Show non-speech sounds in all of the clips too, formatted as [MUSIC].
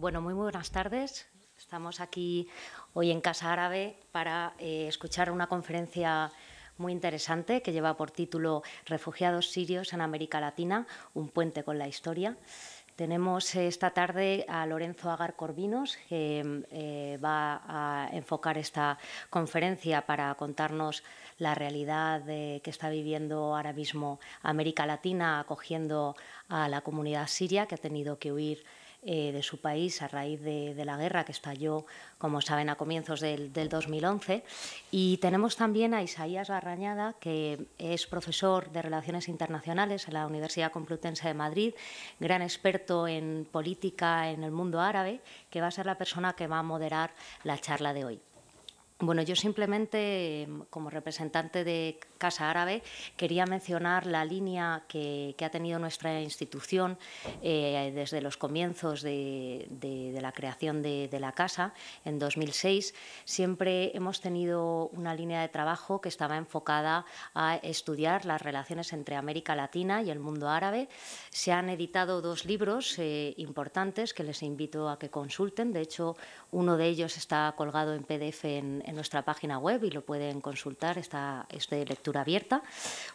Bueno, muy buenas tardes. Estamos aquí hoy en Casa Árabe para eh, escuchar una conferencia muy interesante que lleva por título Refugiados sirios en América Latina, un puente con la historia. Tenemos esta tarde a Lorenzo Agar Corvinos, que eh, va a enfocar esta conferencia para contarnos la realidad que está viviendo ahora mismo América Latina, acogiendo a la comunidad siria que ha tenido que huir eh, de su país a raíz de, la guerra que estalló, como saben, a comienzos del, 2011. Y tenemos también a Isaías Barrañada, que es profesor de Relaciones Internacionales en la Universidad Complutense de Madrid, gran experto en política en el mundo árabe, que va a ser la persona que va a moderar la charla de hoy. Bueno, yo simplemente, como representante de Casa Árabe, quería mencionar la línea que, ha tenido nuestra institución eh, desde los comienzos de, la creación de, la casa en 2006. Siempre hemos tenido una línea de trabajo que estaba enfocada a estudiar las relaciones entre América Latina y el mundo árabe. Se han editado dos libros eh, importantes que les invito a que consulten. De hecho, uno de ellos está colgado en PDF en en nuestra página web y lo pueden consultar, está, es de abierta.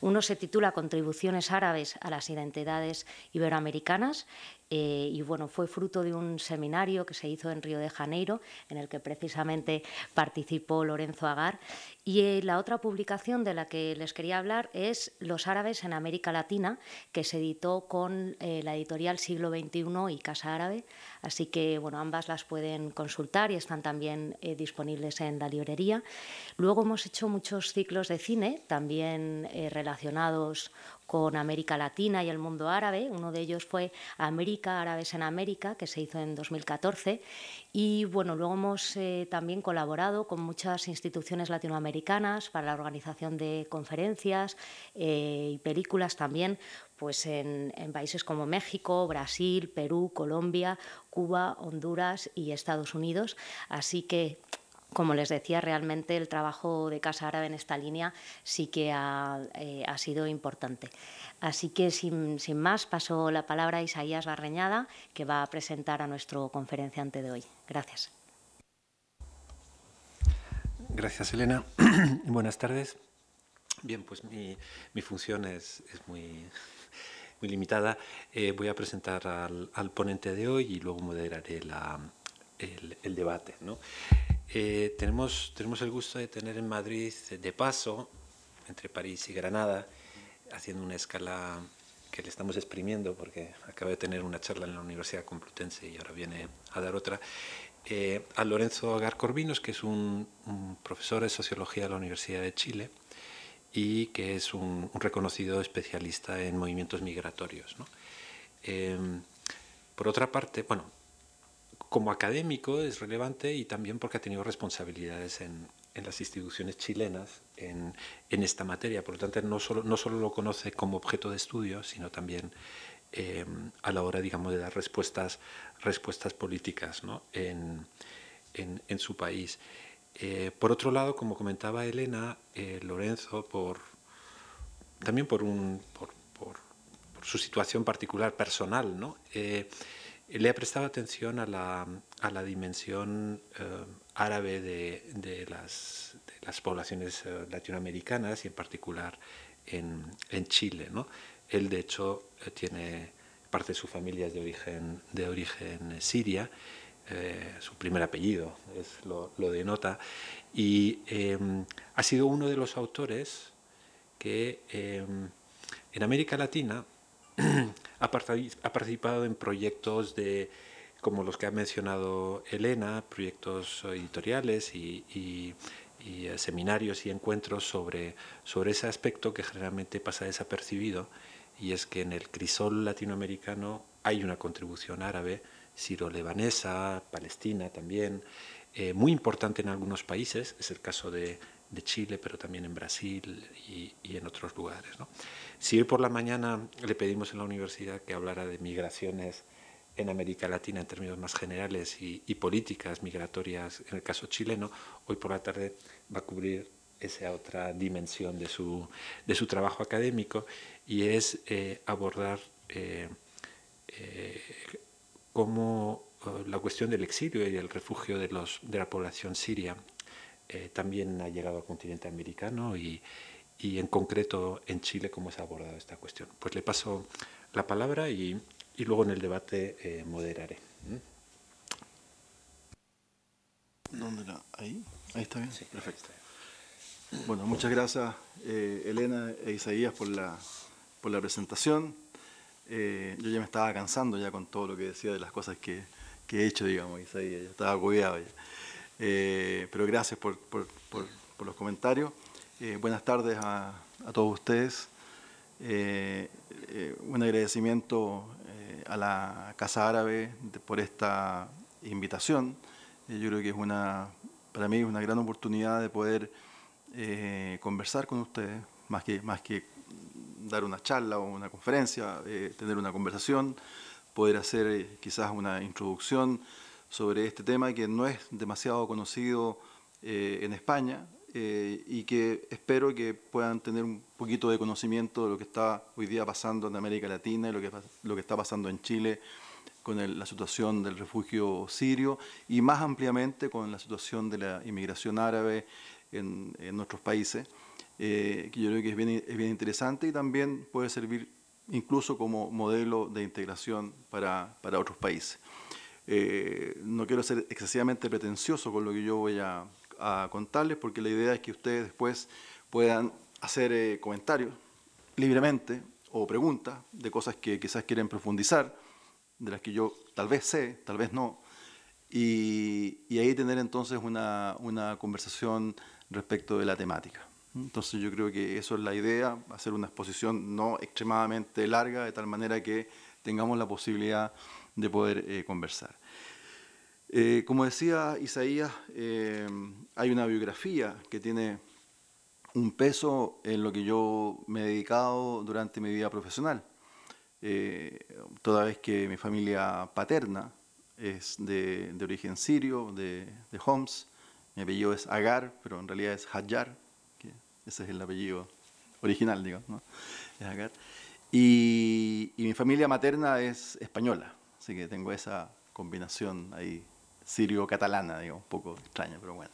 Uno se titula Contribuciones árabes a las identidades iberoamericanas eh, y bueno, fue fruto de un seminario que se hizo en Río de Janeiro, en el que precisamente participó Lorenzo Agar. Y eh, la otra publicación de la que les quería hablar es Los árabes en América Latina, que se editó con eh, la editorial Siglo XXI y Casa Árabe. Así que bueno, ambas las pueden consultar y están también disponibles en la librería. Luego hemos hecho muchos ciclos de cine, también relacionados con América Latina y el mundo árabe. Uno de ellos fue América, Árabes en América, que se hizo en 2014. Y bueno, luego hemos eh, también colaborado con muchas instituciones latinoamericanas para la organización de conferencias eh, y películas también pues en, en, países como México, Brasil, Perú, Colombia, Cuba, Honduras y Estados Unidos. Así que como les decía, realmente el trabajo de Casa Árabe en esta línea sí que ha, eh, sido importante. Así que, sin, más, paso la palabra a Isaías Barreñada, que va a presentar a nuestro conferenciante de hoy. Gracias. Gracias, Elena. [CLEARS THROAT] Buenas tardes. Bien, pues mi, función es, muy, muy limitada. Eh, voy a presentar al, ponente de hoy y luego moderaré el, el, debate. ¿no? Eh, tenemos, tenemos el gusto de tener en Madrid, de paso, entre París y Granada, haciendo una escala que le estamos exprimiendo porque acaba de tener una charla en la Universidad Complutense y ahora viene a dar otra, eh, a Lorenzo Agar Corvinos, que es un, profesor de sociología de la Universidad de Chile y que es un, reconocido especialista en movimientos migratorios. Eh, por otra parte, bueno, como académico es relevante y también porque ha tenido responsabilidades en, las instituciones chilenas en, esta materia. Por lo tanto, no solo, no solo lo conoce como objeto de estudio, sino también eh, a la hora, digamos, de dar respuestas, respuestas políticas en, su país. Eh, por otro lado, como comentaba Elena, eh, Lorenzo, por, también por, un, por, su situación particular personal, ¿no? Le prestado atención a la, a la dimensión eh, árabe de, de, las, las, poblaciones eh, latinoamericanas y en particular en, en Chile. ¿no? Él, de hecho, eh, tiene parte de su familia es de origen, de origen siria, su primer apellido es, lo, lo denota, y ha sido uno de los autores que en América Latina [CLEARS THROAT] ha participado en proyectos de como los que ha mencionado Elena, proyectos editoriales y, eh, seminarios y encuentros sobre, sobre ese aspecto que generalmente pasa desapercibido y es que en el crisol latinoamericano hay una contribución árabe, siro-lebanesa, palestina también, eh, muy importante en algunos países, es el caso de, de Chile, pero también en Brasil y, en otros lugares. Si hoy por la mañana le pedimos en la universidad que hablara de migraciones en América Latina en términos más generales y, políticas migratorias en el caso chileno, hoy por la tarde va a cubrir esa otra dimensión de su, de su trabajo académico y es eh, abordar eh, eh, cómo la cuestión del exilio y del refugio de, los, de la población siria eh, también ha llegado al continente americano y, y, en concreto en Chile cómo se ha abordado esta cuestión. Pues le paso la palabra y, y luego en el debate eh, moderaré. ¿Dónde la? ¿Ahí? Ahí está bien. Sí, perfecto. Bueno, muchas gracias eh, Elena e Isaías por la, por la presentación. Eh, yo ya me estaba cansando ya con todo lo que decía de las cosas que, que he hecho, digamos, Isaías, ya estaba agobiado ya. Eh, pero gracias por, por, los comentarios. buenas tardes a, todos ustedes. un agradecimiento a la Casa Árabe por esta invitación. yo creo que es una, para mí es una gran oportunidad de poder eh, conversar con ustedes, más que, más que dar una charla o una conferencia, eh, tener una conversación, poder hacer eh, quizás una introducción sobre este tema que no es demasiado conocido en España y que espero que puedan tener un poquito de conocimiento de lo que está hoy día pasando en América Latina y lo que, está pasando en Chile con la situación del refugio sirio y más ampliamente con la situación de la inmigración árabe en, nuestros países, eh, que yo creo que es bien, es bien interesante y también puede servir incluso como modelo de integración para, para otros países. Eh, no quiero ser excesivamente pretencioso con lo que yo voy a, a contarles, porque la idea es que ustedes después puedan hacer eh, comentarios libremente o preguntas de cosas que quizás quieren profundizar, de las que yo tal vez sé, tal vez no, y, ahí tener entonces una, una conversación respecto de la temática. Entonces yo creo que eso es la idea, hacer una exposición no extremadamente larga, de tal manera que tengamos la posibilidad de poder eh, conversar. Eh, como decía Isaías, eh, hay una biografía que tiene un peso en lo que yo me he dedicado durante mi vida profesional. toda vez que mi familia paterna es de, de origen sirio, de, de Homs, mi apellido es Agar, pero en realidad es Hajar, que ese es el apellido original, digamos, ¿no? es Agar. Y, mi familia materna es española, así que tengo esa combinación ahí sirio-catalana, digamos, un poco extraña, pero bueno.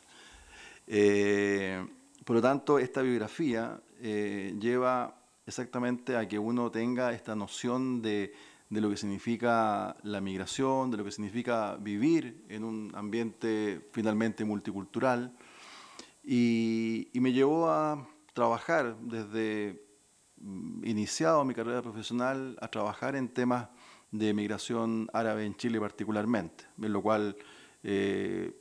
Eh, por lo tanto, esta biografía eh, lleva exactamente a que uno tenga esta noción de de lo que significa la migración, de lo que significa vivir en un ambiente finalmente multicultural. Y, me llevó a trabajar desde mm, iniciado mi carrera profesional, a trabajar en temas de migración árabe en Chile particularmente, en lo cual eh,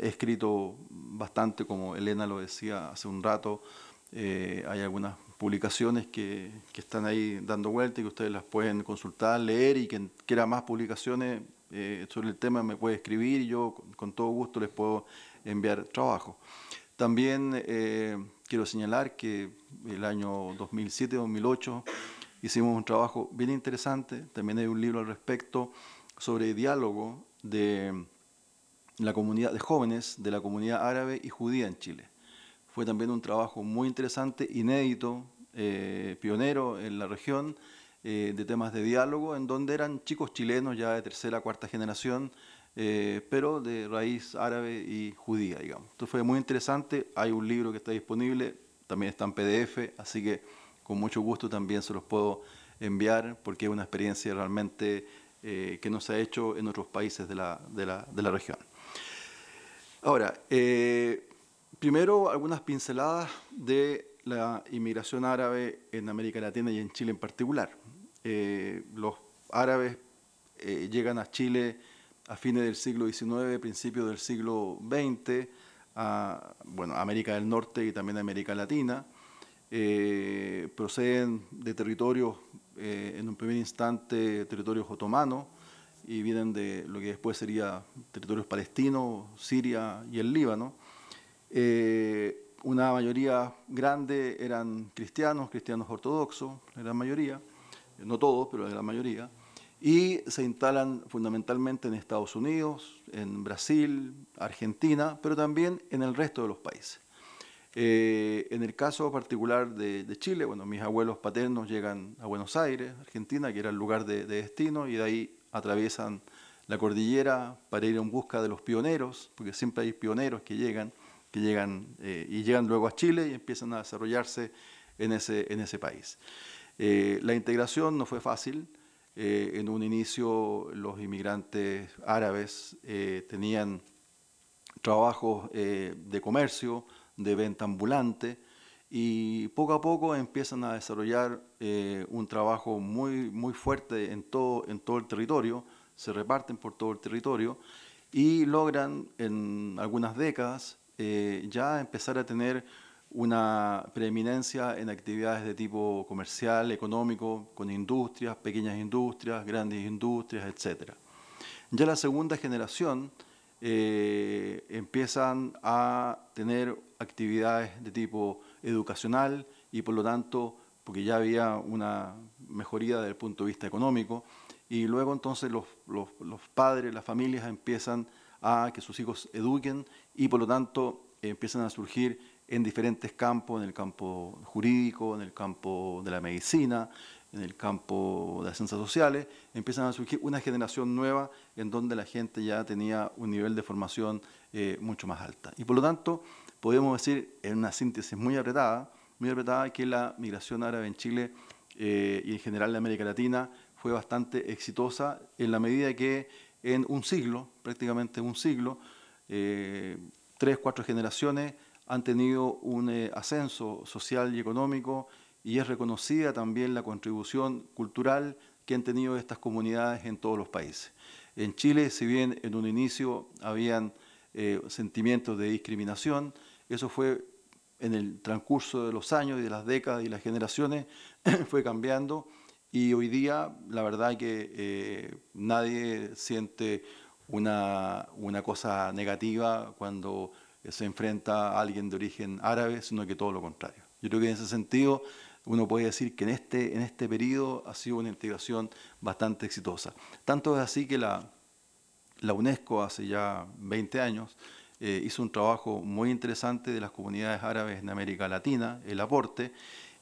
he escrito bastante, como Elena lo decía hace un rato, eh, hay algunas publicaciones que, que, están ahí dando vuelta y que ustedes las pueden consultar, leer y quien quiera más publicaciones eh, sobre el tema me puede escribir y yo con, todo gusto les puedo enviar trabajo. También quiero señalar que el año 2007-2008 hicimos un trabajo bien interesante, también hay un libro al respecto sobre diálogo de la comunidad de jóvenes de la comunidad árabe y judía en Chile. Fue también un trabajo muy interesante, inédito, eh, pionero en la región eh, de temas de diálogo, en donde eran chicos chilenos ya de tercera, cuarta generación, eh, pero de raíz árabe y judía, digamos. Entonces fue muy interesante, hay un libro que está disponible, también está en PDF, así que con mucho gusto también se los puedo enviar, porque es una experiencia realmente que no se ha hecho en otros países de la, de la, de la región. Ahora, Primero, algunas pinceladas de la inmigración árabe en América Latina y en Chile en particular. Eh, los árabes eh, llegan a Chile a fines del siglo XIX, principios del siglo XX, a bueno, América del Norte y también a América Latina. Eh, proceden de territorios, en un primer instante, territorios otomanos, y vienen de lo que después sería territorios palestinos, Siria y el Líbano. Eh, una mayoría grande eran cristianos, cristianos ortodoxos, la gran mayoría, no todos, pero la gran mayoría, y se instalan fundamentalmente en Estados Unidos, en Brasil, Argentina, pero también en el resto de los países. Eh, en el caso particular de, Chile, bueno, mis abuelos paternos llegan a Buenos Aires, Argentina, que era el lugar de, de destino, y de ahí atraviesan la cordillera para ir en busca de los pioneros, porque siempre hay pioneros que llegan, que llegan eh, y llegan luego a Chile y empiezan a desarrollarse en ese, país. Eh, la integración no fue fácil. En un inicio los inmigrantes árabes tenían trabajos de comercio, de venta ambulante, y poco a poco empiezan a desarrollar un trabajo muy, muy fuerte en todo, en todo el territorio, se reparten por todo el territorio y logran en algunas décadas eh, ya empezar a tener una preeminencia en actividades de tipo comercial, económico, con industrias, pequeñas industrias, grandes industrias, etc. Ya la segunda generación eh, empiezan a tener actividades de tipo educacional y por lo tanto, porque ya había una mejoría desde el punto de vista económico, y luego entonces los, los, los, padres, las familias empiezan a que sus hijos eduquen y por lo tanto empiezan a surgir en diferentes campos, en el campo jurídico, en el campo de la medicina, en el campo de las ciencias sociales, empiezan a surgir una generación nueva en donde la gente ya tenía un nivel de formación eh, mucho más alta. Y por lo tanto, podemos decir en una síntesis muy apretada, muy apretada que la migración árabe en Chile eh, y en general en América Latina fue bastante exitosa en la medida que en un siglo, prácticamente un siglo, eh, tres, cuatro generaciones han tenido un ascenso social y económico y es reconocida también la contribución cultural que han tenido estas comunidades en todos los países. En Chile, si bien en un inicio habían eh, sentimientos de discriminación, eso fue en el transcurso de los años y de las décadas y las generaciones, [CLEARS THROAT] fue cambiando y hoy día, la verdad que eh, nadie siente una, una, cosa negativa cuando se enfrenta a alguien de origen árabe, sino que todo lo contrario. Yo creo que en ese sentido uno puede decir que en este, en este periodo ha sido una integración bastante exitosa. Tanto es así que la, la UNESCO hace ya 20 años eh, hizo un trabajo muy interesante de las comunidades árabes en América Latina, el aporte,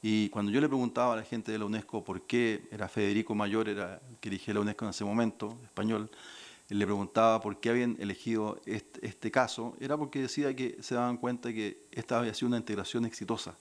y cuando yo le preguntaba a la gente de la UNESCO por qué era Federico Mayor, era que dirigía la UNESCO en ese momento, español, le preguntaba por qué habían elegido este, este, caso, era porque decía que se daban cuenta que esta había sido una integración exitosa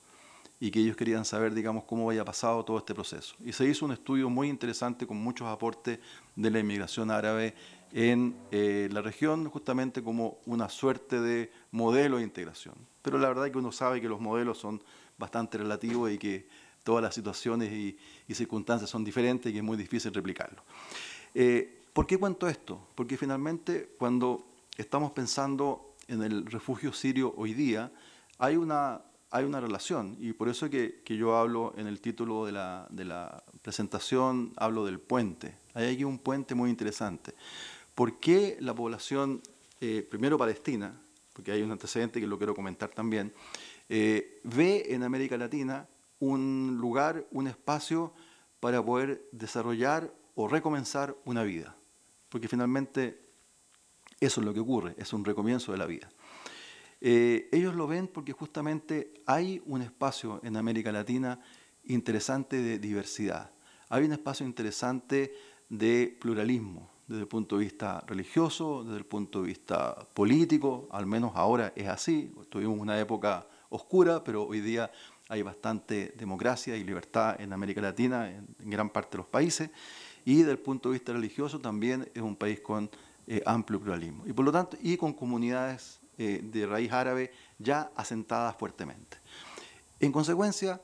y que ellos querían saber, digamos, cómo había pasado todo este proceso. Y se hizo un estudio muy interesante con muchos aportes de la inmigración árabe en eh, la región, justamente como una suerte de modelo de integración. Pero la verdad es que uno sabe que los modelos son bastante relativo y que todas las situaciones y, circunstancias son diferentes y que es muy difícil replicarlo. Eh, ¿Por qué cuento esto? Porque finalmente cuando estamos pensando en el refugio sirio hoy día, hay una, hay una relación y por eso que, que yo hablo en el título de la, de la, presentación, hablo del puente. Hay aquí un puente muy interesante. ¿Por qué la población, eh, primero palestina, porque hay un antecedente que lo quiero comentar también, eh, ve en América Latina un lugar, un espacio para poder desarrollar o recomenzar una vida. Porque finalmente eso es lo que ocurre, es un recomienzo de la vida. Eh, ellos lo ven porque justamente hay un espacio en América Latina interesante de diversidad. Hay un espacio interesante de pluralismo desde el punto de vista religioso, desde el punto de vista político, al menos ahora es así. Tuvimos una época oscura, pero hoy día hay bastante democracia y libertad en América Latina, en, gran parte de los países, y desde el punto de vista religioso también es un país con eh, amplio pluralismo. Y por lo tanto, y con comunidades eh, de raíz árabe ya asentadas fuertemente. En consecuencia,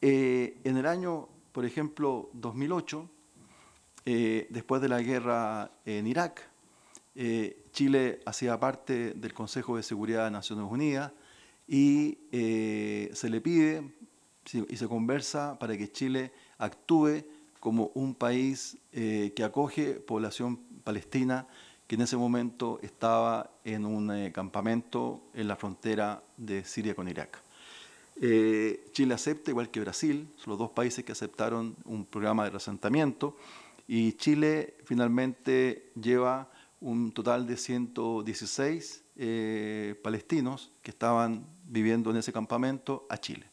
eh, en el año, por ejemplo, 2008, después de la guerra en Irak, Chile hacía parte del Consejo de Seguridad de Naciones Unidas, y eh, se le pide y se conversa para que Chile actúe como un país eh, que acoge población palestina que en ese momento estaba en un eh, campamento en la frontera de Siria con Irak. Chile acepta, igual que Brasil, son los dos países que aceptaron un programa de resentamiento y Chile finalmente lleva un total de 116 palestinos que estaban viviendo en ese campamento a Chile.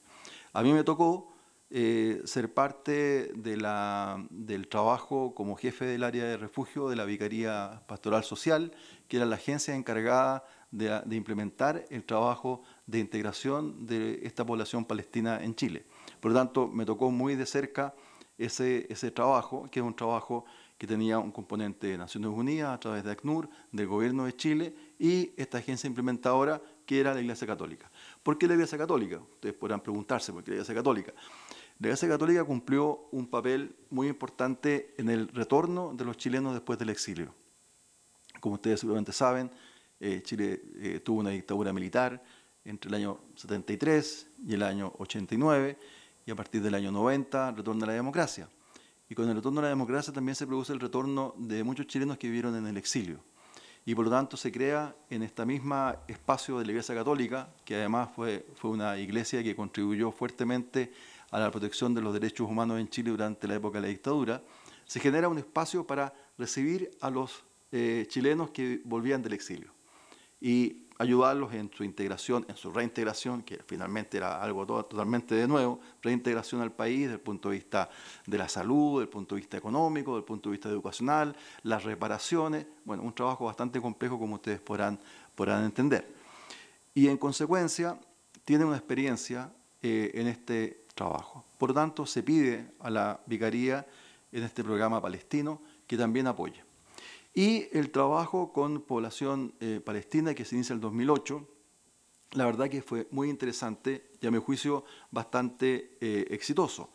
A mí me tocó eh, ser parte de la, del trabajo como jefe del área de refugio de la Vicaría Pastoral Social, que era la agencia encargada de, de implementar el trabajo de integración de esta población palestina en Chile. Por lo tanto, me tocó muy de cerca ese, ese trabajo, que es un trabajo que tenía un componente de Naciones Unidas a través de ACNUR, del Gobierno de Chile y esta agencia implementadora que era la Iglesia Católica. ¿Por qué la Iglesia Católica? Ustedes podrán preguntarse por qué la Iglesia Católica. La Iglesia Católica cumplió un papel muy importante en el retorno de los chilenos después del exilio. Como ustedes seguramente saben, eh, Chile eh, tuvo una dictadura militar entre el año 73 y el año 89, y a partir del año 90 retorna la democracia. Y con el retorno a la democracia también se produce el retorno de muchos chilenos que vivieron en el exilio. Y por lo tanto se crea en este mismo espacio de la Iglesia Católica, que además fue, fue una iglesia que contribuyó fuertemente a la protección de los derechos humanos en Chile durante la época de la dictadura, se genera un espacio para recibir a los eh, chilenos que volvían del exilio. Y ayudarlos en su integración, en su reintegración, que finalmente era algo totalmente de nuevo, reintegración al país desde el punto de vista de la salud, desde el punto de vista económico, desde el punto de vista educacional, las reparaciones, bueno, un trabajo bastante complejo como ustedes podrán, podrán entender. Y en consecuencia, tienen una experiencia eh, en este Por lo tanto, se pide a la Vicaría en este programa palestino que también apoye. Y el trabajo con población eh, palestina que se inicia en el 2008, la verdad que fue muy interesante y a mi juicio bastante eh, exitoso.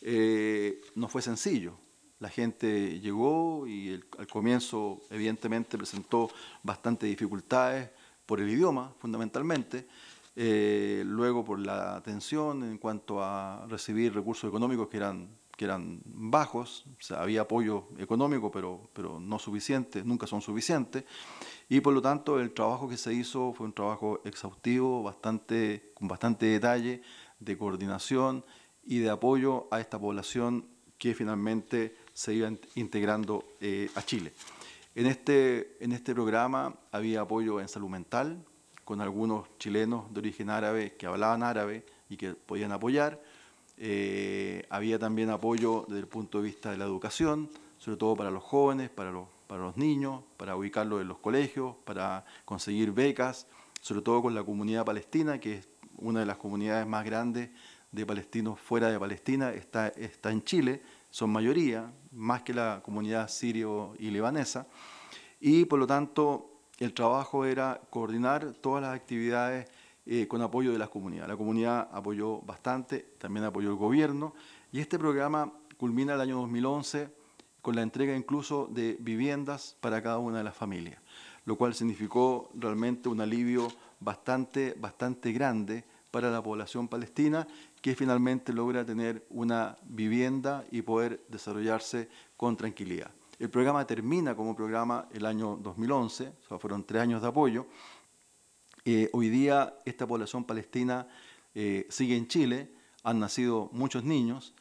Eh, no fue sencillo. La gente llegó y al comienzo evidentemente presentó bastantes dificultades por el idioma, fundamentalmente. Luego por la atención en cuanto a recibir recursos económicos que eran que eran bajos, había apoyo económico, pero, pero no suficiente, nunca son suficientes, y por lo tanto el trabajo que se hizo fue un trabajo exhaustivo, bastante, con bastante detalle, de coordinación y de apoyo a esta población que finalmente se iba integrando eh, a Chile. En este, en este programa había apoyo en salud mental, con algunos chilenos de origen árabe que hablaban árabe y que podían apoyar, eh, había también apoyo desde el punto de vista de la educación, sobre todo para los jóvenes, para los, niños, para ubicarlos en los colegios, para conseguir becas, sobre todo con la comunidad palestina, que es una de las comunidades más grandes de palestinos fuera de Palestina, está, está en Chile, son mayoría, más que la comunidad sirio y libanesa, y por lo tanto el trabajo era coordinar todas las actividades eh, con apoyo de las comunidades. La comunidad apoyó bastante, también apoyó el gobierno, y este programa culmina el año 2011 con la entrega incluso de viviendas para cada una de las familias, lo cual significó realmente un alivio bastante, bastante grande para la población palestina que finalmente logra tener una vivienda y poder desarrollarse con tranquilidad. El programa termina como programa el año 2011, o sea, fueron tres años de apoyo, eh, hoy día esta población palestina eh, sigue en Chile, han nacido muchos niños,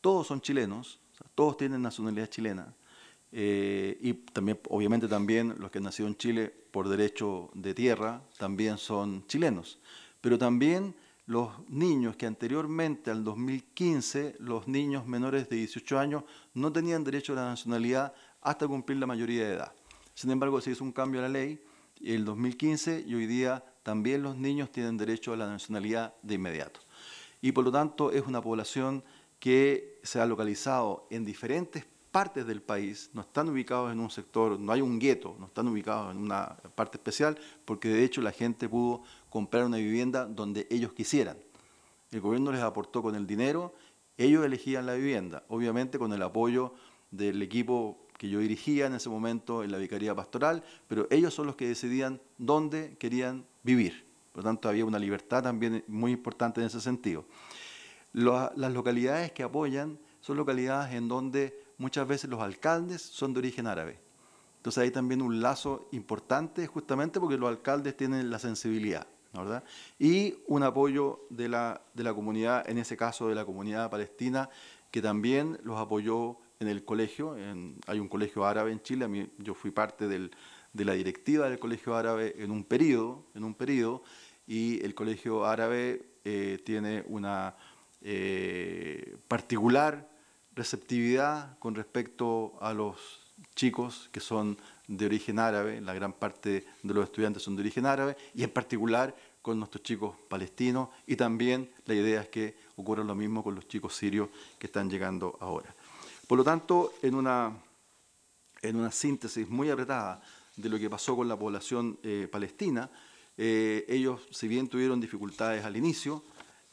todos son chilenos, todos tienen nacionalidad chilena. Eh, y también, obviamente también los que han nacido en Chile por derecho de tierra también son chilenos. Pero también los niños que anteriormente al 2015, los niños menores de 18 años no tenían derecho a la nacionalidad hasta cumplir la mayoría de edad. Sin embargo, se hizo un cambio a la ley el 2015 y hoy día también los niños tienen derecho a la nacionalidad de inmediato. Y por lo tanto es una población que se ha localizado en diferentes partes del país, no están ubicados en un sector, no hay un gueto, no están ubicados en una parte especial, porque de hecho la gente pudo comprar una vivienda donde ellos quisieran. El gobierno les aportó con el dinero, ellos elegían la vivienda, obviamente con el apoyo del equipo que yo dirigía en ese momento en la Vicaría Pastoral, pero ellos son los que decidían dónde querían vivir. Por lo tanto, había una libertad también muy importante en ese sentido. las localidades que apoyan son localidades en donde muchas veces los alcaldes son de origen árabe. Entonces hay también un lazo importante justamente porque los alcaldes tienen la sensibilidad, ¿verdad? Y un apoyo de la, de la comunidad, en ese caso de la comunidad palestina, que también los apoyó en el colegio, hay un colegio árabe en Chile, yo fui parte de la directiva del colegio árabe en un periodo, en un y el colegio árabe eh, tiene una, eh, particular receptividad con respecto a los chicos que son de origen árabe, la gran parte de los estudiantes son de origen árabe, y en particular con nuestros chicos palestinos, y también la idea es que ocurra lo mismo con los chicos sirios que están llegando ahora. Por lo tanto, en una, en una síntesis muy apretada de lo que pasó con la población eh, palestina, eh, ellos, si bien tuvieron dificultades al inicio,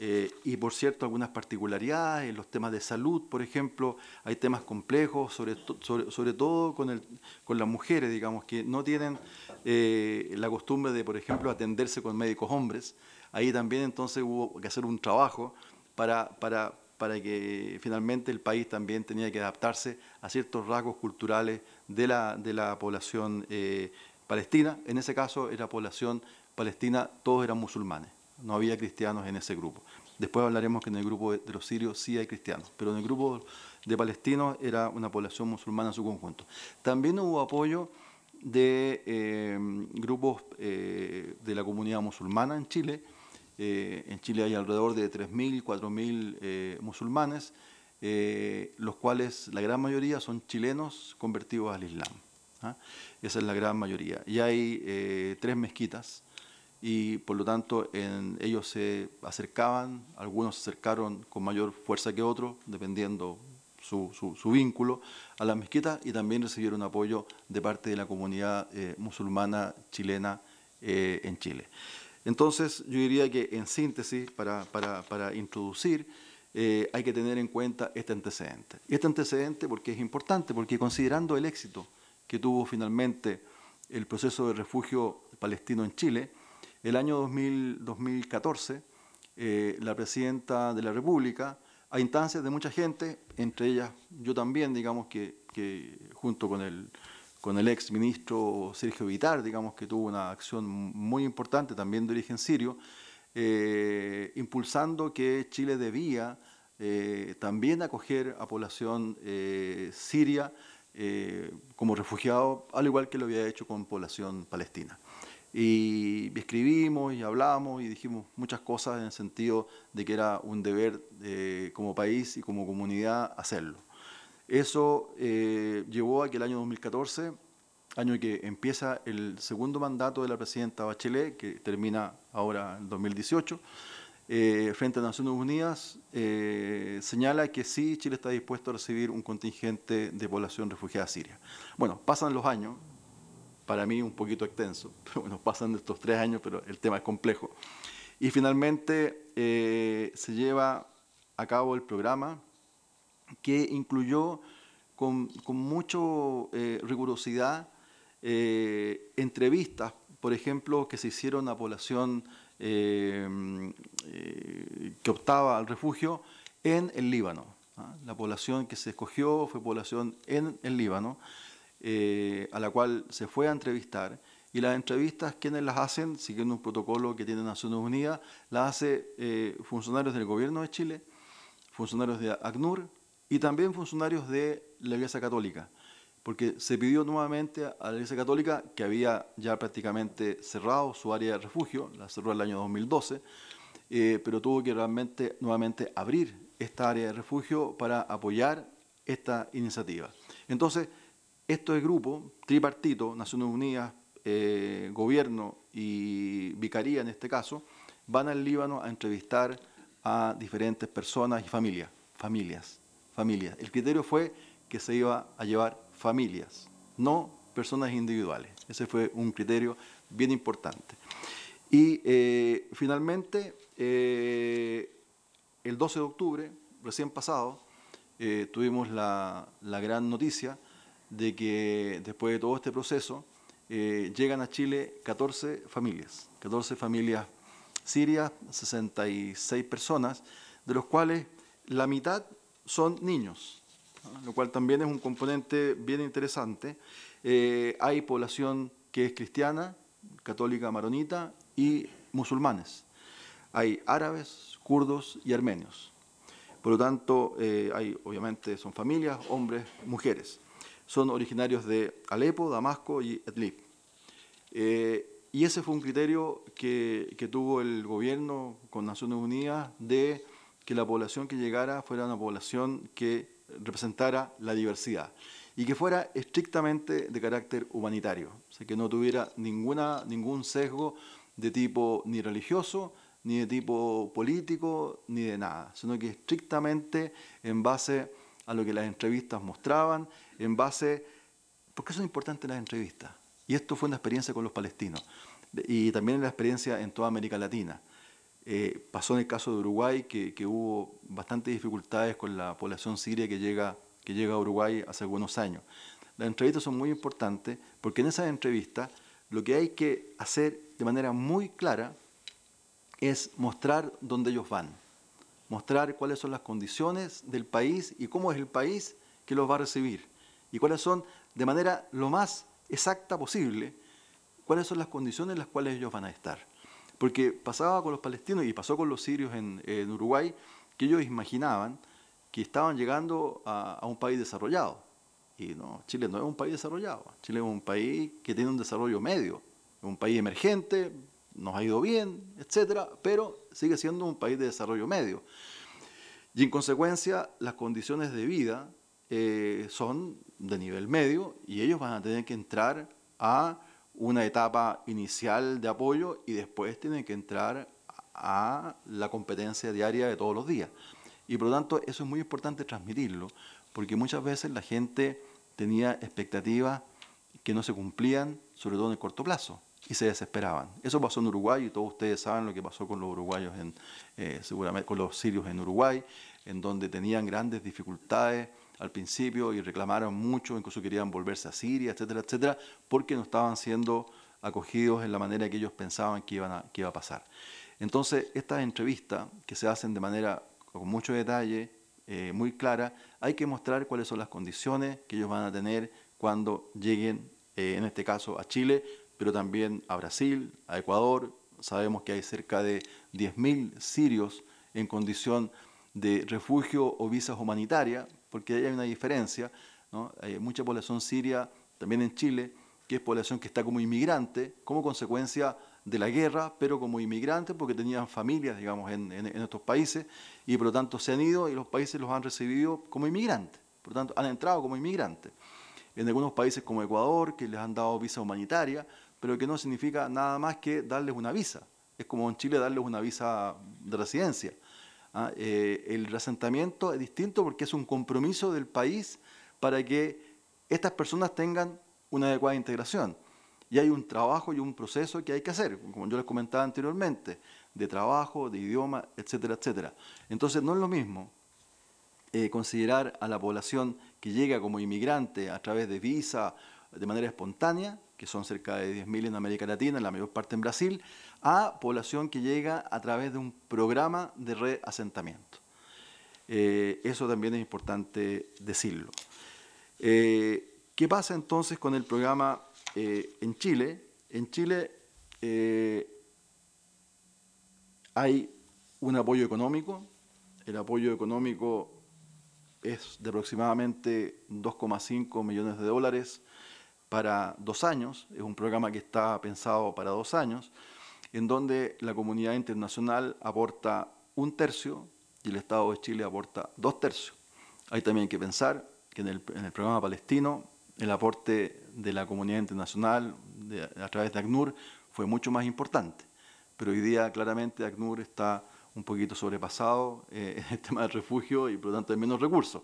eh, y por cierto, algunas particularidades, en los temas de salud, por ejemplo, hay temas complejos, sobre, sobre, todo con, el, con, las mujeres, digamos, que no tienen eh, la costumbre de, por ejemplo, atenderse con médicos hombres. Ahí también entonces hubo que hacer un trabajo para, para, para que finalmente el país también tenía que adaptarse a ciertos rasgos culturales de la, de la población eh, palestina. En ese caso, era población palestina, todos eran musulmanes no había cristianos en ese grupo. Después hablaremos que en el grupo de los sirios sí hay cristianos, pero en el grupo de palestinos era una población musulmana en su conjunto. También hubo apoyo de eh, grupos eh, de la comunidad musulmana en Chile. Eh, en Chile hay alrededor de 3.000, 4.000 musulmanes, los cuales la gran mayoría son chilenos convertidos al Islam. ¿ah? Esa es la gran mayoría. Y hay tres mezquitas y por lo tanto ellos se acercaban, algunos se acercaron con mayor fuerza que otros, dependiendo su, vínculo a la mezquita y también recibieron apoyo de parte de la comunidad eh, musulmana chilena eh, en Chile. Entonces yo diría que en síntesis, para introducir, eh, hay que tener en cuenta este antecedente. Y este antecedente porque es importante, porque considerando el éxito que tuvo finalmente el proceso de refugio palestino en Chile, el año 2014, eh, la presidenta de la República, a instancias de mucha gente, entre ellas yo también, digamos que, junto con el, con el ex ministro Sergio Vitar, digamos que tuvo una acción muy importante, también de origen sirio, eh, impulsando que Chile debía eh, también acoger a población siria como refugiado, al igual que lo había hecho con población palestina. Y escribimos y hablamos y dijimos muchas cosas en el sentido de que era un deber eh, como país y como comunidad hacerlo. Eso eh, llevó a que el año 2014, año que empieza el segundo mandato de la presidenta Bachelet, que termina ahora en 2018, eh, frente a Naciones Unidas, señala que sí, Chile está dispuesto a recibir un contingente de población refugiada siria. Bueno, pasan los años, para mí un poquito extenso. [LAUGHS] Bueno, pasan estos tres años, pero el tema es complejo. Y finalmente eh, se lleva a cabo el programa que incluyó con, con mucha eh, rigurosidad eh, entrevistas, por ejemplo, que se hicieron a población que optaba al refugio en el Líbano. ¿ah? La población que se escogió fue población en el Líbano. Eh, a la cual se fue a entrevistar. Y las entrevistas, ¿quiénes las hacen? Siguiendo un protocolo que tiene Naciones Unidas, las hace eh, funcionarios del gobierno de Chile, funcionarios de ACNUR y también funcionarios de la Iglesia Católica. Porque se pidió nuevamente a la Iglesia Católica, que había ya prácticamente cerrado su área de refugio, la cerró el año 2012, eh, pero tuvo que realmente nuevamente abrir esta área de refugio para apoyar esta iniciativa. Entonces, este grupo, tripartito, Naciones Unidas, eh, gobierno y vicaría en este caso, van al Líbano a entrevistar a diferentes personas y familias, familias, familias. El criterio fue que se iba a llevar familias, no personas individuales. Ese fue un criterio bien importante. Y eh, finalmente, eh, el 12 de octubre, recién pasado, tuvimos la gran noticia de que después de todo este proceso eh, llegan a Chile 14 familias, 14 familias sirias, 66 personas, de los cuales la mitad son niños, lo cual también es un componente bien interesante. Eh, hay población que es cristiana, católica maronita y musulmanes. Hay árabes, kurdos y armenios. Por lo tanto, eh, hay, obviamente son familias, hombres, mujeres son originarios de Alepo, Damasco y Idlib. Eh, y ese fue un criterio que, tuvo el gobierno con Naciones Unidas de que la población que llegara fuera una población que representara la diversidad y que fuera estrictamente de carácter humanitario, o sea, que no tuviera ninguna, ningún sesgo de tipo ni religioso, ni de tipo político, ni de nada, sino que estrictamente en base a lo que las entrevistas mostraban, en base... ¿Por qué son importantes las entrevistas? Y esto fue una experiencia con los palestinos y también la experiencia en toda América Latina. Eh, pasó en el caso de Uruguay que, hubo bastantes dificultades con la población siria que llega, que llega a Uruguay hace algunos años. Las entrevistas son muy importantes porque en esas entrevistas lo que hay que hacer de manera muy clara es mostrar dónde ellos van, mostrar cuáles son las condiciones del país y cómo es el país que los va a recibir y cuáles son, de manera lo más exacta posible, cuáles son las condiciones en las cuales ellos van a estar. Porque pasaba con los palestinos y pasó con los sirios en, Uruguay, que ellos imaginaban que estaban llegando a, un país desarrollado. Y no, Chile no es un país desarrollado. Chile es un país que tiene un desarrollo medio, un país emergente, nos ha ido bien, etcétera, pero sigue siendo un país de desarrollo medio. Y en consecuencia, las condiciones de vida eh, son de nivel medio y ellos van a tener que entrar a una etapa inicial de apoyo y después tienen que entrar a la competencia diaria de todos los días. Y por lo tanto eso es muy importante transmitirlo, porque muchas veces la gente tenía expectativas que no se cumplían, sobre todo en el corto plazo, y se desesperaban. Eso pasó en Uruguay y todos ustedes saben lo que pasó con los uruguayos, en, eh, seguramente con los sirios en Uruguay, en donde tenían grandes dificultades al principio y reclamaron mucho, incluso querían volverse a Siria, etcétera, etcétera, porque no estaban siendo acogidos en la manera que ellos pensaban que, iban a, que iba a pasar. Entonces, estas entrevistas que se hacen de manera con mucho detalle, eh, muy clara, hay que mostrar cuáles son las condiciones que ellos van a tener cuando lleguen, eh, en este caso, a Chile, pero también a Brasil, a Ecuador. Sabemos que hay cerca de 10.000 sirios en condición de refugio o visas humanitarias, porque hay una diferencia. Hay mucha población siria, también en Chile, que es población que está como inmigrante, como consecuencia de la guerra, pero como inmigrante porque tenían familias, digamos, en, estos países, y por lo tanto se han ido y los países los han recibido como inmigrantes, por lo tanto han entrado como inmigrantes. En algunos países como Ecuador, que les han dado visa humanitaria, pero que no significa nada más que darles una visa. Es como en Chile darles una visa de residencia. ¿Ah? Eh, el resentamiento es distinto porque es un compromiso del país para que estas personas tengan una adecuada integración. Y hay un trabajo y un proceso que hay que hacer, como yo les comentaba anteriormente, de trabajo, de idioma, etcétera, etcétera. Entonces no es lo mismo eh, considerar a la población que llega como inmigrante a través de visa de manera espontánea, que son cerca de 10.000 en América Latina, la mayor parte en Brasil, a población que llega a través de un programa de reasentamiento. Eh, eso también es importante decirlo. Eh, ¿Qué pasa entonces con el programa eh, en Chile? En Chile hay un apoyo económico. El apoyo económico es de aproximadamente 2,5 millones de dólares para dos años. Es un programa que está pensado para dos años en donde la comunidad internacional aporta un tercio y el Estado de Chile aporta dos tercios. Hay también que pensar que en el, programa palestino el aporte de la comunidad internacional a través de ACNUR fue mucho más importante, pero hoy día claramente ACNUR está un poquito sobrepasado eh, [LAUGHS] en el tema del refugio y por lo tanto hay menos recursos.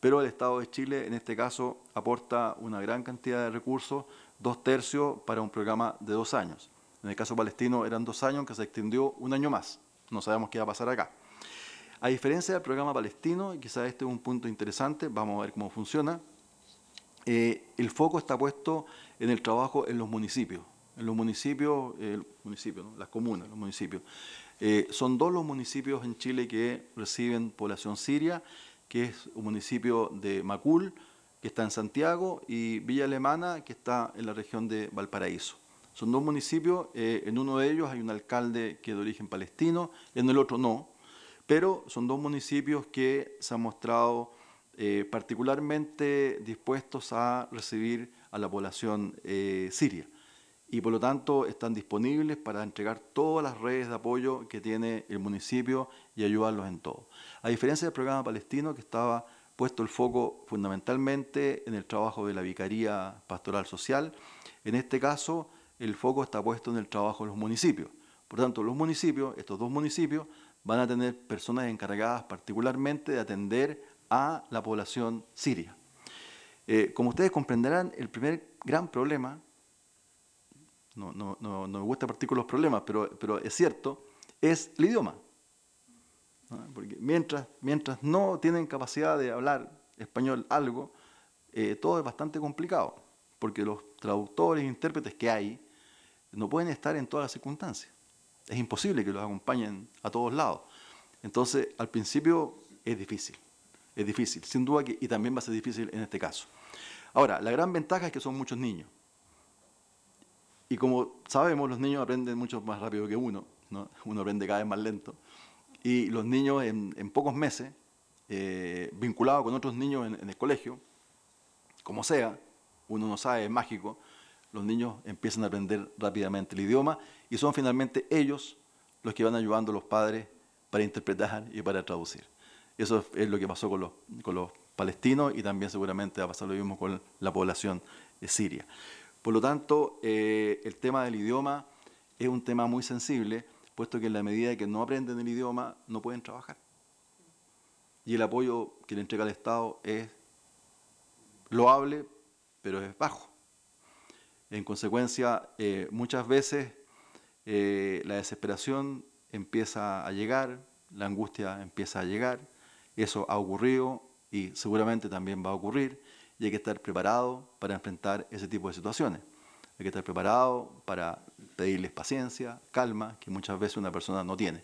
Pero el Estado de Chile en este caso aporta una gran cantidad de recursos, dos tercios para un programa de dos años. En el caso palestino eran dos años que se extendió un año más. No sabemos qué va a pasar acá. A diferencia del programa palestino, y quizás este es un punto interesante, vamos a ver cómo funciona, eh, el foco está puesto en el trabajo en los municipios. En los municipios, el municipio, las comunas, los municipios. Eh, son dos los municipios en Chile que reciben población siria, que es un municipio de Macul, que está en Santiago, y Villa Alemana, que está en la región de Valparaíso. Son dos municipios, eh, en uno de ellos hay un alcalde que es de origen palestino, en el otro no, pero son dos municipios que se han mostrado eh, particularmente dispuestos a recibir a la población eh, siria. Y por lo tanto están disponibles para entregar todas las redes de apoyo que tiene el municipio y ayudarlos en todo. A diferencia del programa palestino que estaba puesto el foco fundamentalmente en el trabajo de la Vicaría Pastoral Social, en este caso el foco está puesto en el trabajo de los municipios. Por tanto, los municipios, estos dos municipios, van a tener personas encargadas particularmente de atender a la población siria. Eh, como ustedes comprenderán, el primer gran problema no, no, no, me gusta partir con los problemas, pero, pero es cierto, es el idioma. Porque mientras, mientras no tienen capacidad de hablar español algo, eh, todo es bastante complicado, porque los traductores e intérpretes que hay no pueden estar en todas las circunstancias. Es imposible que los acompañen a todos lados. Entonces, al principio es difícil, es difícil, sin duda que, y también va a ser difícil en este caso. Ahora, la gran ventaja es que son muchos niños. Y como sabemos, los niños aprenden mucho más rápido que uno, uno aprende cada vez más lento. Y los niños en, pocos meses, eh, vinculados con otros niños en, el colegio, como sea, uno no sabe, es mágico, los niños empiezan a aprender rápidamente el idioma y son finalmente ellos los que van ayudando a los padres para interpretar y para traducir. Eso es lo que pasó con los, con los palestinos y también seguramente va a pasar lo mismo con la población siria. Por lo tanto, eh, el tema del idioma es un tema muy sensible, puesto que en la medida que no aprenden el idioma, no pueden trabajar. Y el apoyo que le entrega el Estado es loable, pero es bajo. En consecuencia, eh, muchas veces eh, la desesperación empieza a llegar, la angustia empieza a llegar, eso ha ocurrido y seguramente también va a ocurrir y hay que estar preparado para enfrentar ese tipo de situaciones. Hay que estar preparado para pedirles paciencia, calma, que muchas veces una persona no tiene.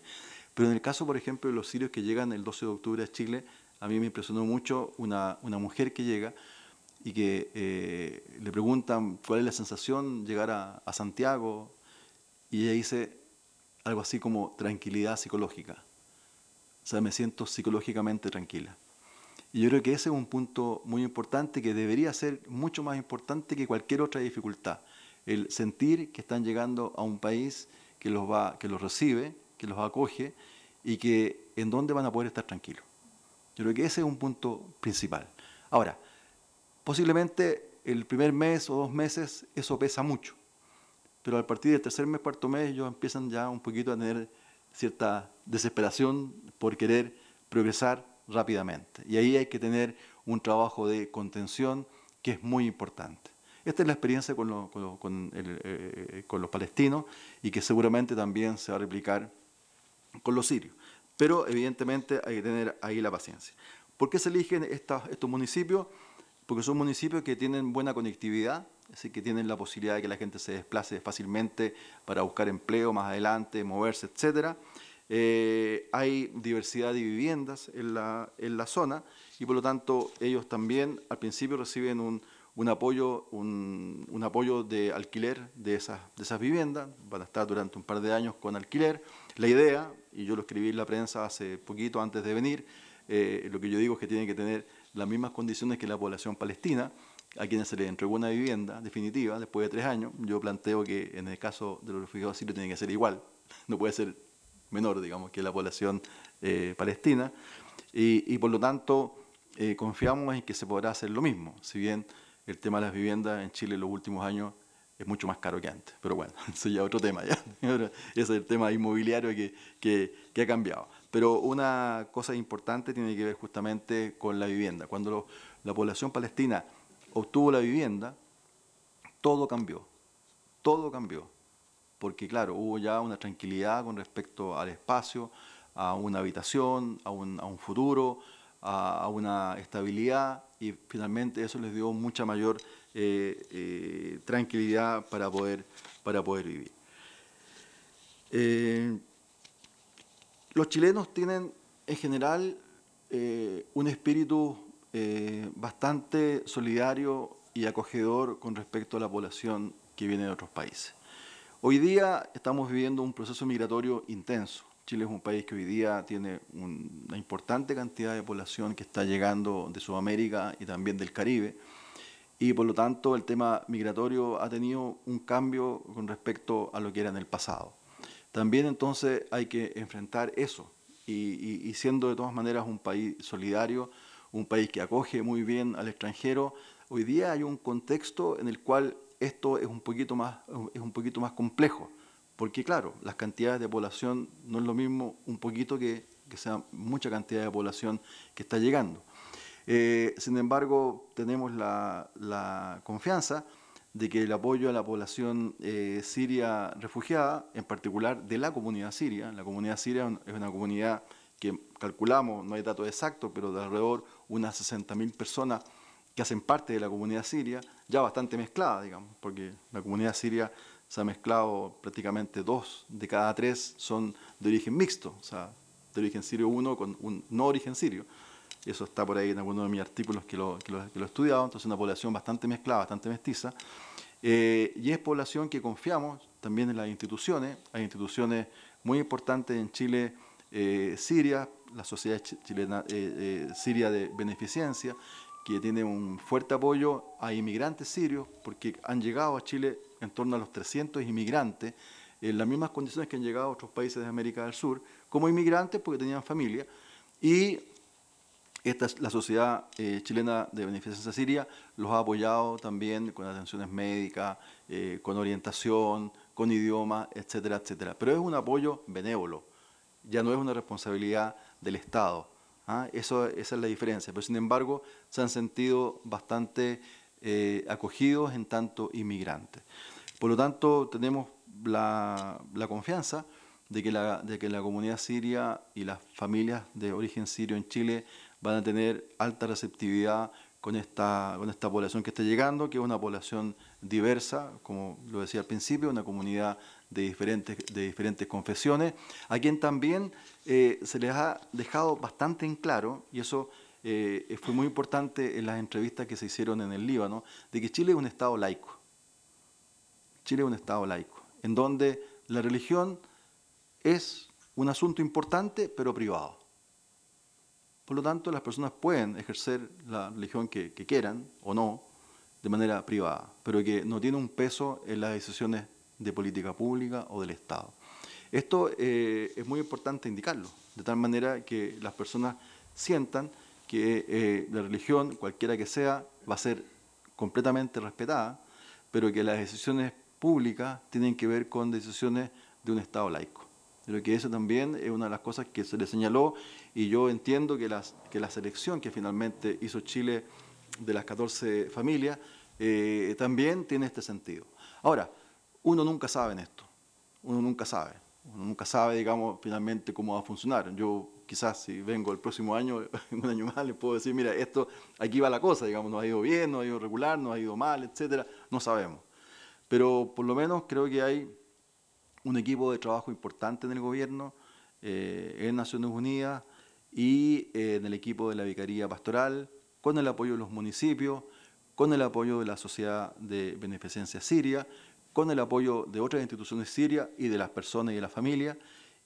Pero en el caso, por ejemplo, de los sirios que llegan el 12 de octubre a Chile, a mí me impresionó mucho una, una mujer que llega y que eh, le preguntan cuál es la sensación llegar a, a Santiago y ella dice algo así como tranquilidad psicológica. O sea, me siento psicológicamente tranquila. Y yo creo que ese es un punto muy importante que debería ser mucho más importante que cualquier otra dificultad. El sentir que están llegando a un país que los, va, que los recibe, que los acoge y que en donde van a poder estar tranquilos. Yo creo que ese es un punto principal. Ahora, posiblemente el primer mes o dos meses eso pesa mucho, pero a partir del tercer mes, cuarto mes, ellos empiezan ya un poquito a tener cierta desesperación por querer progresar rápidamente. Y ahí hay que tener un trabajo de contención que es muy importante. Esta es la experiencia con, eh, con, los palestinos y que seguramente también se va a replicar con los sirios. Pero evidentemente hay que tener ahí la paciencia. ¿Por qué se eligen estos municipios? Porque son municipios que tienen buena conectividad, así que tienen la posibilidad de que la gente se desplace fácilmente para buscar empleo más adelante, moverse, etcétera eh, hay diversidad de viviendas en la, zona y por lo tanto ellos también al principio reciben un, apoyo, un, apoyo de alquiler de esas, de esas viviendas, van a estar durante un par de años con alquiler. La idea, y yo lo escribí en la prensa hace poquito antes de venir, eh, lo que yo digo es que tienen que tener las mismas condiciones que la población palestina, a quienes se les entregó una vivienda definitiva después de tres años. Yo planteo que en el caso de los refugiados sirios tiene que ser igual, [LAUGHS] no puede ser menor, digamos, que la población eh, palestina, y, por lo tanto eh, confiamos en que se podrá hacer lo mismo, si bien el tema de las viviendas en Chile en los últimos años es mucho más caro que antes, pero bueno, [LAUGHS] eso ya es otro tema, ¿ya? [LAUGHS] ese es el tema inmobiliario que, que, ha cambiado. Pero una cosa importante tiene que ver justamente con la vivienda. Cuando la población palestina obtuvo la vivienda, todo cambió, todo cambió porque claro, hubo ya una tranquilidad con respecto al espacio, a una habitación, a un, futuro, a, una estabilidad y finalmente eso les dio mucha mayor eh, eh, tranquilidad para poder, para poder vivir. Eh, los chilenos tienen en general un espíritu bastante solidario y acogedor con respecto a la población que viene de otros países. Hoy día estamos viviendo un proceso migratorio intenso. Chile es un país que hoy día tiene una importante cantidad de población que está llegando de Sudamérica y también del Caribe. y por lo tanto el tema migratorio ha tenido un cambio con respecto a lo que era en el pasado. También entonces hay que enfrentar eso y, siendo de todas maneras un país solidario, un país que acoge muy bien al extranjero, hoy día hay un contexto en el cual esto es un poquito más, es un poquito más complejo, porque claro, las cantidades de población no es lo mismo un poquito que, que sea mucha cantidad de población que está llegando. Eh, sin embargo, tenemos la, confianza de que el apoyo a la población eh, siria refugiada, en particular de la comunidad siria, la comunidad siria es una comunidad que calculamos, no hay datos exactos, pero de alrededor unas 60.000 personas que hacen parte de la comunidad siria, ya bastante mezclada, digamos, porque la comunidad siria se ha mezclado prácticamente dos de cada tres son de origen mixto, o sea, de origen sirio uno con un no origen sirio. Eso está por ahí en alguno de mis artículos que lo, que lo, he estudiado, entonces una población bastante mezclada, bastante mestiza, eh, y es población que confiamos también en las instituciones, hay instituciones muy importantes en Chile, eh, Siria, la Sociedad Chilena, eh, Siria de Beneficencia, que tiene un fuerte apoyo a inmigrantes sirios, porque han llegado a Chile en torno a los 300 inmigrantes, en las mismas condiciones que han llegado a otros países de América del Sur, como inmigrantes porque tenían familia, y esta, la Sociedad eh, Chilena de Beneficencia Siria los ha apoyado también con atenciones médicas, eh, con orientación, con idioma, etcétera, etcétera. Pero es un apoyo benévolo, ya no es una responsabilidad del Estado. ¿Ah? Eso, esa es la diferencia. Pero sin embargo, se han sentido bastante eh, acogidos en tanto inmigrantes. Por lo tanto, tenemos la, la confianza de que la, de que la comunidad siria y las familias de origen sirio en Chile van a tener alta receptividad con esta, con esta población que está llegando, que es una población diversa, como lo decía al principio, una comunidad de diferentes, de diferentes confesiones, a quien también eh, se les ha dejado bastante en claro, y eso eh, fue muy importante en las entrevistas que se hicieron en el Líbano, de que Chile es un Estado laico. Chile es un Estado laico, en donde la religión es un asunto importante, pero privado. Por lo tanto, las personas pueden ejercer la religión que, quieran o no de manera privada, pero que no tiene un peso en las decisiones de política pública o del Estado. Esto eh, es muy importante indicarlo, de tal manera que las personas sientan que eh, la religión, cualquiera que sea, va a ser completamente respetada, pero que las decisiones públicas tienen que ver con decisiones de un Estado laico. Creo que eso también es una de las cosas que se le señaló y yo entiendo que, las, que la selección que finalmente hizo Chile de las 14 familias eh, también tiene este sentido. Ahora, uno nunca sabe en esto, uno nunca sabe, uno nunca sabe, digamos, finalmente cómo va a funcionar. Yo quizás si vengo el próximo año, [LAUGHS] un año más, les puedo decir, mira, esto, aquí va la cosa, digamos, nos ha ido bien, nos ha ido regular, nos ha ido mal, etcétera, no sabemos. Pero por lo menos creo que hay un equipo de trabajo importante en el gobierno, eh, en Naciones Unidas y eh, en el equipo de la Vicaría Pastoral, con el apoyo de los municipios, con el apoyo de la Sociedad de Beneficencia Siria, con el apoyo de otras instituciones sirias y de las personas y de la familia,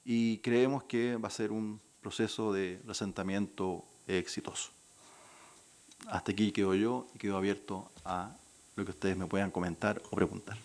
y creemos que va a ser un proceso de resentamiento exitoso. Hasta aquí quedo yo y quedo abierto a lo que ustedes me puedan comentar o preguntar.